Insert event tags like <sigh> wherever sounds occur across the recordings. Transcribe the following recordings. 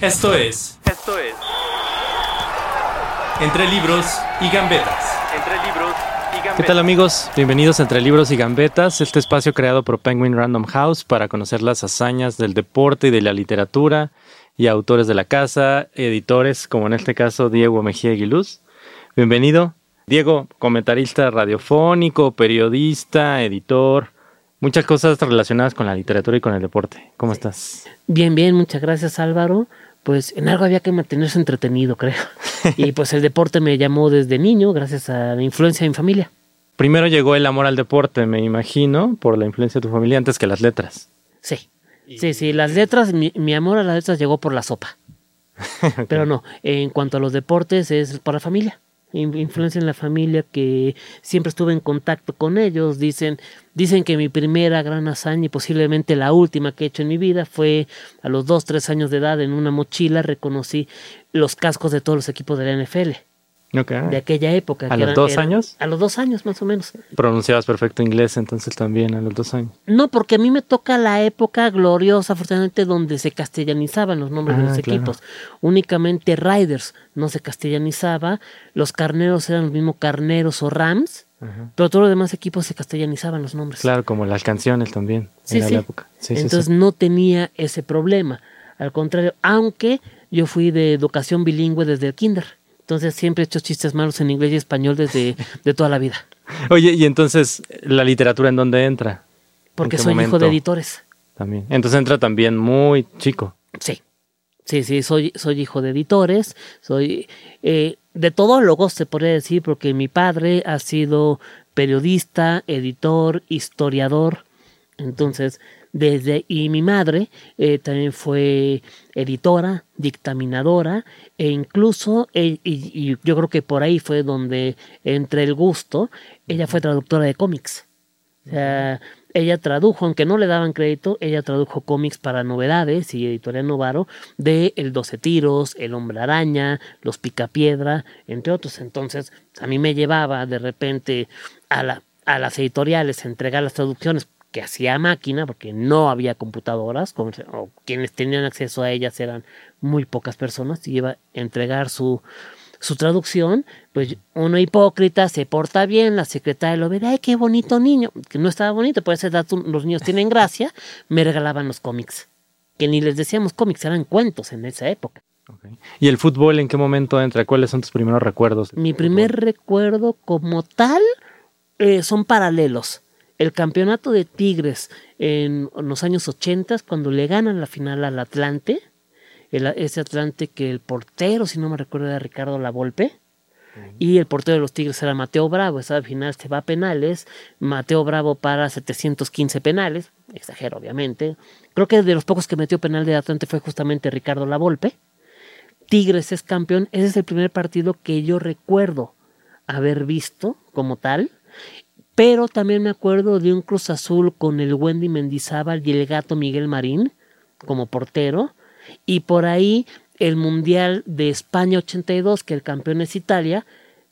Esto es... Esto es Entre libros y gambetas. Entre libros y gambetas. ¿Qué tal amigos? Bienvenidos a Entre Libros y Gambetas, este espacio creado por Penguin Random House para conocer las hazañas del deporte y de la literatura y autores de la casa, editores como en este caso Diego Mejía Aguiluz. Bienvenido. Diego, comentarista radiofónico, periodista, editor, muchas cosas relacionadas con la literatura y con el deporte. ¿Cómo estás? Bien, bien, muchas gracias Álvaro. Pues en algo había que mantenerse entretenido, creo. <laughs> Y pues el deporte me llamó desde niño, gracias a la influencia de mi familia. Primero llegó el amor al deporte, me imagino, por la influencia de tu familia antes que las letras. Sí, sí, sí, las letras, mi, mi amor a las letras llegó por la sopa. <laughs> Pero no, en cuanto a los deportes es por la familia. In- Influencia en la familia que siempre estuve en contacto con ellos. Dicen, dicen que mi primera gran hazaña y posiblemente la última que he hecho en mi vida fue a los dos, tres años de edad en una mochila reconocí los cascos de todos los equipos de la NFL De aquella época. ¿A los dos años? A los dos años más o menos. Pronunciabas perfecto inglés entonces también a los dos años. No, porque a mí me toca la época gloriosa, afortunadamente, donde se castellanizaban los nombres de Ah, los claro. equipos. Únicamente Riders no se castellanizaba, los carneros eran los mismos carneros o Rams, pero todos los demás equipos se castellanizaban los nombres. Claro, como las canciones también Sí, en sí. la época. Sí, sí, Entonces sí. no tenía ese problema. Al contrario, aunque yo fui de educación bilingüe desde el kinder. Entonces siempre he hecho chistes malos en inglés y español desde <laughs> de toda la vida. Oye, y entonces la literatura en dónde entra? Porque ¿En qué soy hijo de editores. También. Entonces entra también muy chico. Sí. Sí, sí, soy, soy hijo de editores, soy eh, de todólogos, se podría decir, porque mi padre ha sido periodista, editor, historiador. Entonces, desde. Y mi madre eh, también fue editora, dictaminadora, e incluso, eh, y, yo creo que por ahí fue donde entre el gusto, ella fue traductora de cómics. O sea, ella tradujo, aunque no le daban crédito, ella tradujo cómics para novedades y Editorial Novaro de El Doce Tiros, El Hombre Araña, Los Picapiedra, entre otros. Entonces, a mí me llevaba de repente a, la, a las editoriales entregar las traducciones que hacía máquina, porque no había computadoras, o quienes tenían acceso a ellas eran muy pocas personas, y iba a entregar su, su traducción, pues uno hipócrita se porta bien, la secretaria lo ve, ay, qué bonito niño, que no estaba bonito, por esa edad los niños tienen gracia, me regalaban los cómics, que ni les decíamos cómics, eran cuentos en esa época. ¿Y el fútbol en qué momento entra? ¿Cuáles son tus primeros recuerdos? Mi primer recuerdo como tal eh, son paralelos. El campeonato de Tigres en los años 80, cuando le ganan la final al Atlante, el- ese Atlante que el portero, si no me recuerdo, era Ricardo Lavolpe, y el portero de los Tigres era Mateo Bravo. Esa final se va a penales. Mateo Bravo para 715 penales. Exagero, obviamente. Creo que de los pocos que metió penal de Atlante fue justamente Ricardo Lavolpe. Tigres es campeón. Ese es el primer partido que yo recuerdo haber visto como tal. Pero también me acuerdo de un Cruz Azul con el Wendy Mendizábal y el gato Miguel Marín como portero. Y por ahí el Mundial de España 82, que el campeón es Italia,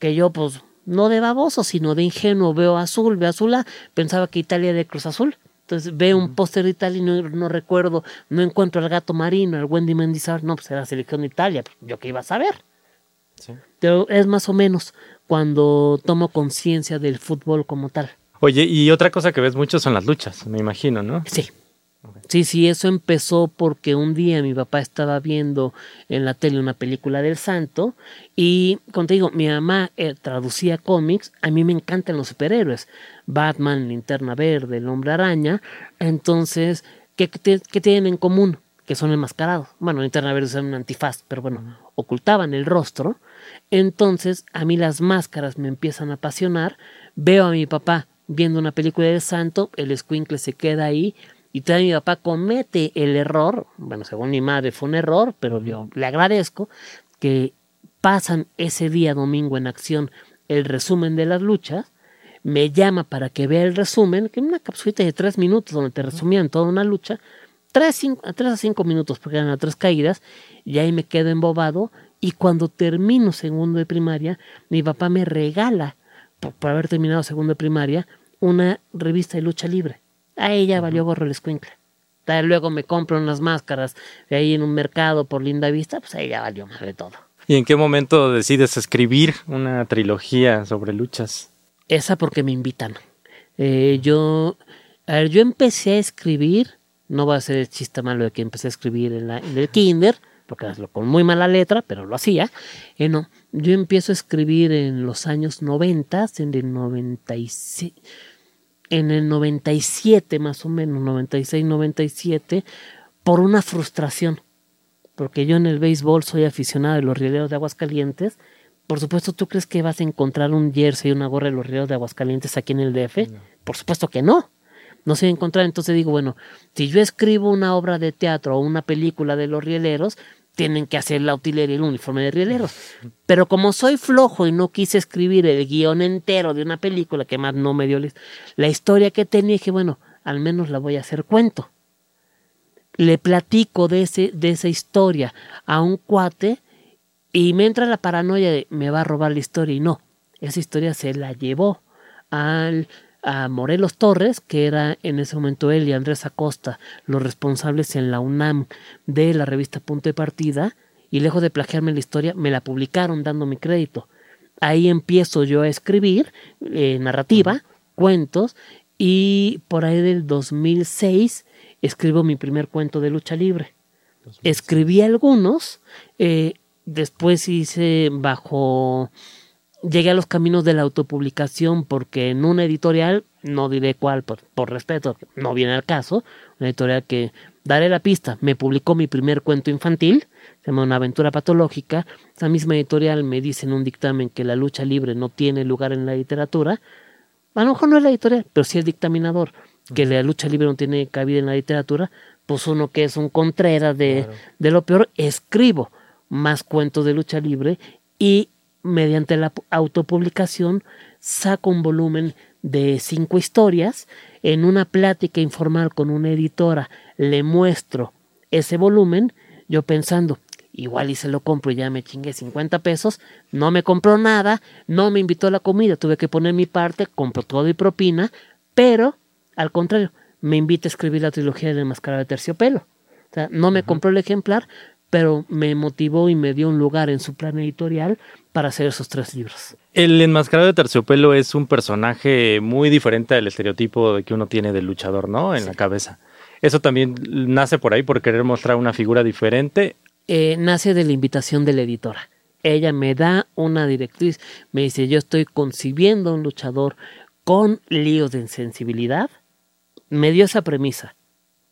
que yo pues no de baboso, sino de ingenuo, veo azul, veo azul, ah, pensaba que Italia era de Cruz Azul. Entonces veo un póster de Italia y no, no recuerdo, no encuentro al gato marino, al Wendy Mendizábal, no, pues era la selección de Italia, pues, yo qué iba a saber. Pero es más o menos cuando tomo conciencia del fútbol como tal. Oye, y otra cosa que ves mucho son las luchas, me imagino, ¿no? Sí. Sí, sí, eso empezó porque un día mi papá estaba viendo en la tele una película del santo y, digo, mi mamá eh, traducía cómics, a mí me encantan los superhéroes, Batman, Linterna Verde, el Hombre Araña, entonces, ¿qué, qué, qué tienen en común? Que son enmascarados. Bueno, Linterna Verde es un antifaz, pero bueno, ocultaban el rostro. Entonces, a mí las máscaras me empiezan a apasionar. Veo a mi papá viendo una película del santo, el escuincle se queda ahí Y todavía mi papá comete el error, bueno, según mi madre fue un error, pero yo le agradezco que pasan ese día domingo en acción el resumen de las luchas, me llama para que vea el resumen, que es una capsulita de tres minutos donde te resumían toda una lucha, tres, cinco, tres a cinco minutos porque eran a tres caídas, y ahí me quedo embobado, y cuando termino segundo de primaria, mi papá me regala, por, por haber terminado segundo de primaria, una revista de lucha libre. A ella valió gorro el escuincle. Luego me compro unas máscaras de ahí en un mercado por linda vista, pues ahí ya valió más de todo. ¿Y en qué momento decides escribir una trilogía sobre luchas? Esa porque me invitan. Eh, yo, a ver, yo empecé a escribir, no va a ser el chiste malo de que empecé a escribir en, la, en el kinder, porque hazlo con muy mala letra, pero lo hacía. Eh, no, yo empiezo a escribir en los años 90, en el 96 en el 97 más o menos, 96, 97, por una frustración. Porque yo en el béisbol soy aficionado de los rieleros de Aguascalientes. Por supuesto, ¿tú crees que vas a encontrar un jersey y una gorra de los rieleros de Aguascalientes aquí en el DF? Por supuesto que no. No se encontrar. Entonces digo, bueno, si yo escribo una obra de teatro o una película de los rieleros, tienen que hacer la utilería y el uniforme de rieleros. Pero como soy flojo y no quise escribir el guion entero de una película, que más no me dio la historia que tenía, dije, bueno, al menos la voy a hacer cuento. Le platico de, ese, de esa historia a un cuate y me entra la paranoia de me va a robar la historia y no, esa historia se la llevó al a Morelos Torres, que era en ese momento él y Andrés Acosta los responsables en la UNAM de la revista Punto de Partida, y lejos de plagiarme la historia, me la publicaron dando mi crédito. Ahí empiezo yo a escribir eh, narrativa, cuentos, y por ahí del 2006 escribo mi primer cuento de lucha libre. Escribí algunos, eh, después hice bajo llegué a los caminos de la autopublicación porque en una editorial, no diré cuál por, respeto, no viene al caso, una editorial que daré la pista, me publicó mi primer cuento infantil, se llama Una aventura patológica, esa misma editorial me dice en un dictamen que la lucha libre no tiene lugar en la literatura, a lo mejor no es la editorial, pero sí el dictaminador, que la lucha libre no tiene cabida en la literatura, pues uno que es un Contreras de, de lo peor, escribo más cuentos de lucha libre y mediante la autopublicación, saco un volumen de cinco historias. En una plática informal con una editora le muestro ese volumen, yo pensando, igual y se lo compro y ya me chingué 50 pesos, no me compró nada, no me invitó a la comida, tuve que poner mi parte, compro todo y propina, pero al contrario, me invita a escribir la trilogía de Mascarada de Terciopelo. O sea, no me compró el ejemplar, pero me motivó y me dio un lugar en su plan editorial para hacer esos tres libros. El enmascarado de terciopelo es un personaje muy diferente al estereotipo que uno tiene del luchador, ¿no? En la cabeza. Eso también nace por ahí, por querer mostrar una figura diferente. Eh, nace de la invitación de la editora. Ella me da una directriz, me dice, yo estoy concibiendo un luchador con líos de insensibilidad. Me dio esa premisa.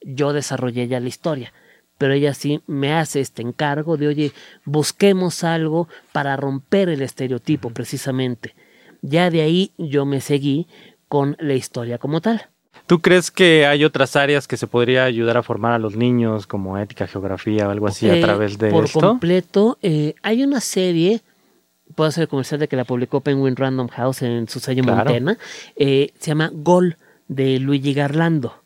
Yo desarrollé ya la historia pero ella sí me hace este encargo de, oye, busquemos algo para romper el estereotipo precisamente. Ya de ahí yo me seguí con la historia como tal. ¿Tú crees que hay otras áreas que se podría ayudar a formar a los niños, como ética, geografía o algo así, a través de por esto? Por completo, eh, hay una serie, puedo hacer el comercial de que la publicó Penguin Random House en su sello Montana, eh, se llama Gol de Luigi Garlando.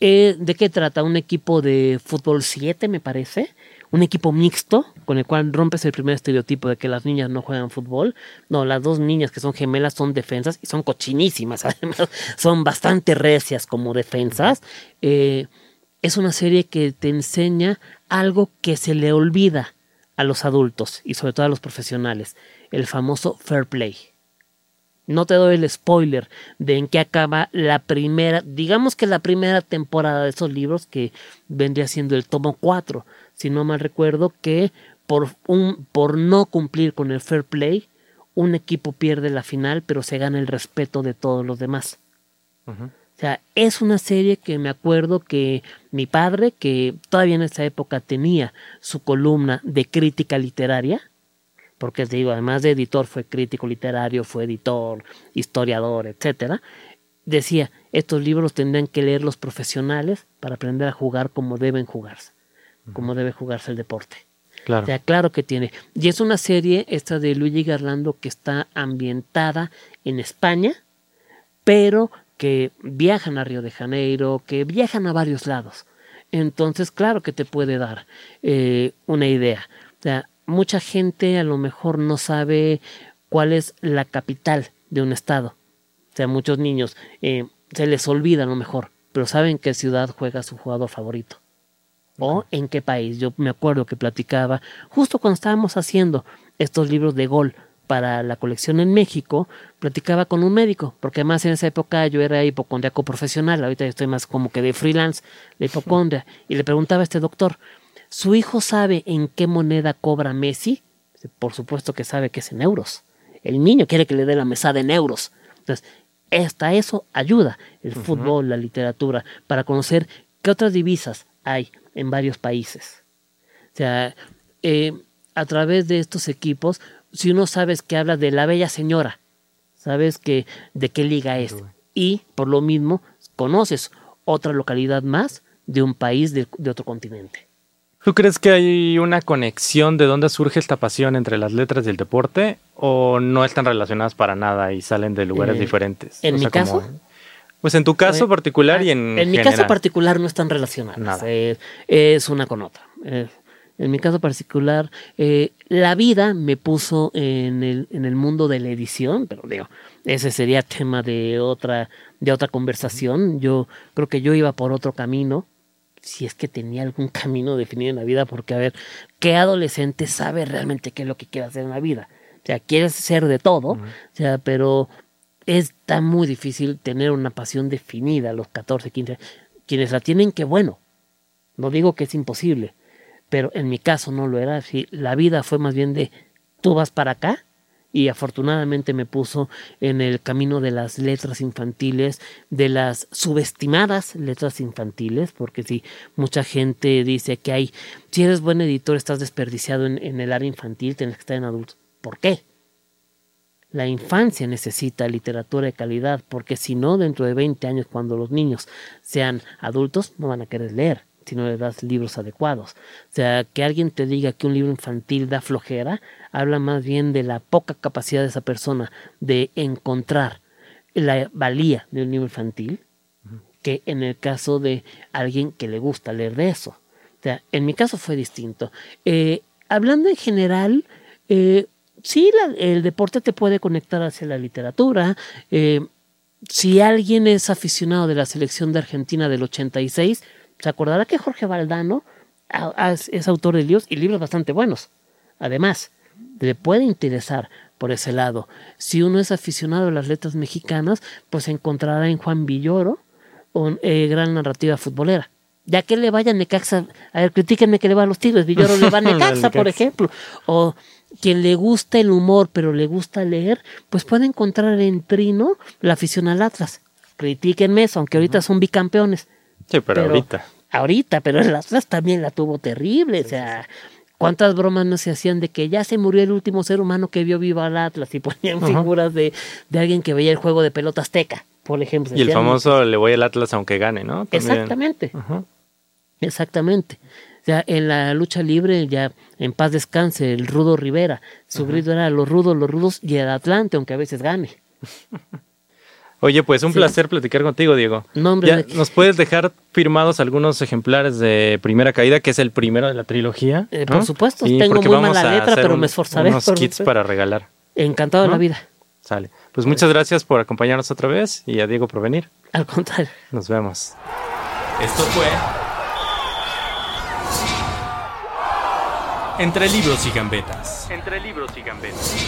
Eh, ¿De qué trata? Un equipo de fútbol 7, me parece. Un equipo mixto, con el cual rompes el primer estereotipo de que las niñas no juegan fútbol. No, las dos niñas que son gemelas son defensas y son cochinísimas, <laughs> además. Son bastante recias como defensas. Eh, es una serie que te enseña algo que se le olvida a los adultos y sobre todo a los profesionales. El famoso fair play. No te doy el spoiler de en qué acaba la primera, digamos que la primera temporada de esos libros que vendría siendo el tomo 4, si no mal recuerdo, que por, un, por no cumplir con el fair play, un equipo pierde la final, pero se gana el respeto de todos los demás. O sea, es una serie que me acuerdo que mi padre, que todavía en esa época tenía su columna de crítica literaria, porque te digo, además de editor fue crítico literario, fue editor, historiador, etcétera. decía, estos libros tendrían que leer los profesionales para aprender a jugar como deben jugarse, como debe jugarse el deporte. Claro. O sea, claro que tiene. Y es una serie, esta de Luigi Garlando, que está ambientada en España, pero que viajan a Río de Janeiro, que viajan a varios lados. Entonces, claro que te puede dar eh, una idea. O sea, mucha gente a lo mejor no sabe cuál es la capital de un estado. O sea, muchos niños eh, se les olvida a lo mejor, pero saben qué ciudad juega su jugador favorito. O en qué país. Yo me acuerdo que platicaba, justo cuando estábamos haciendo estos libros de gol para la colección en México, platicaba con un médico, porque además en esa época yo era hipocondriaco profesional, ahorita estoy más como que de freelance, de hipocondria, y le preguntaba a este doctor, ¿su hijo sabe en qué moneda cobra Messi? Por supuesto que sabe que es en euros. El niño quiere que le dé la mesada en euros. Entonces, hasta eso ayuda el fútbol, la literatura, para conocer qué otras divisas hay en varios países. O sea, eh, a través de estos equipos, si uno sabes que habla de la bella señora, sabes que de qué liga es, y por lo mismo conoces otra localidad más de un país de, de otro continente. ¿Tú crees que hay una conexión de dónde surge esta pasión entre las letras y el deporte o no están relacionadas para nada y salen de lugares Eh, diferentes? en O mi sea, como- caso, Pues en tu caso Eh, particular y ah, en mi general. caso particular no están relacionadas. Nada. eh, es una con otra. Eh, en mi caso particular, eh, la vida me puso en el, en el mundo de la edición, pero digo, ese sería tema de otra, de otra conversación. Yo creo que yo iba por otro camino, si es que tenía algún <laughs> camino definido en la vida, porque a ver, ¿qué adolescente sabe realmente qué es lo que quiere hacer en la vida? O sea, quieres ser de todo, o sea, pero está muy difícil tener una pasión definida a los 14, 15. Quienes la tienen, que bueno. No digo que es imposible, pero en mi caso no lo era. Sí, la vida fue más bien de tú vas para acá y afortunadamente me puso en el camino de las letras infantiles, de las subestimadas letras infantiles, porque si mucha gente dice que hay, si eres buen editor estás desperdiciado en, en el área infantil, tienes que estar en adultos. ¿Por qué? La infancia necesita literatura de calidad, porque si no, dentro de 20 años, cuando los niños sean adultos, no van a querer leer si no le das libros adecuados. O sea, que alguien te diga que un libro infantil da flojera, habla más bien de la poca capacidad de esa persona de encontrar la valía de un libro infantil, que en el caso de alguien que le gusta leer de eso. O sea, en mi caso fue distinto. Eh, hablando en general, eh, sí, la- el deporte te puede conectar hacia la literatura. eh, si alguien es aficionado de la selección de Argentina del 86, se acordará que Jorge Valdano a- a- es autor de libros y libros bastante buenos. Además, le puede interesar por ese lado. Si uno es aficionado a las letras mexicanas, pues encontrará en Juan Villoro una gran narrativa futbolera. Ya que le vaya a Necaxa, a ver, critíquenme que le va a los Tigres, Villoro le va a <laughs> Necaxa, por ejemplo. O quien le gusta el humor, pero le gusta leer, pues puede encontrar en Trino la afición al Atlas. Critíquenme eso, aunque ahorita son bicampeones. Sí, pero, Pero- ahorita. Ahorita, pero el Atlas también la tuvo terrible. o sea, ¿cuántas bromas no se hacían de que ya se murió el último ser humano que vio vivo al Atlas? Y ponían figuras de, de alguien que veía el juego de pelota azteca, por ejemplo. Y el famoso le voy al Atlas aunque gane, ¿no? También. Exactamente, Ajá. exactamente. O sea, en la lucha libre, ya en paz descanse, el Rudo Rivera. Su grito era los rudos, los rudos y el Atlante, aunque a veces gane. <laughs> Oye, pues un Sí. placer platicar contigo, Diego. No, hombre, Ya. ¿Nos puedes dejar firmados algunos ejemplares de Primera Caída, que es el primero de la trilogía? Eh, ¿no? por supuesto, Sí, tengo porque muy vamos mala a letra, hacer pero un- me esforzaré Unos por- kits para regalar. Encantado de ¿No? la vida. Sale. Pues muchas gracias por acompañarnos otra vez y a Diego por venir. Al contrario. Nos vemos. Esto fue Entre libros y gambetas. Entre libros y gambetas.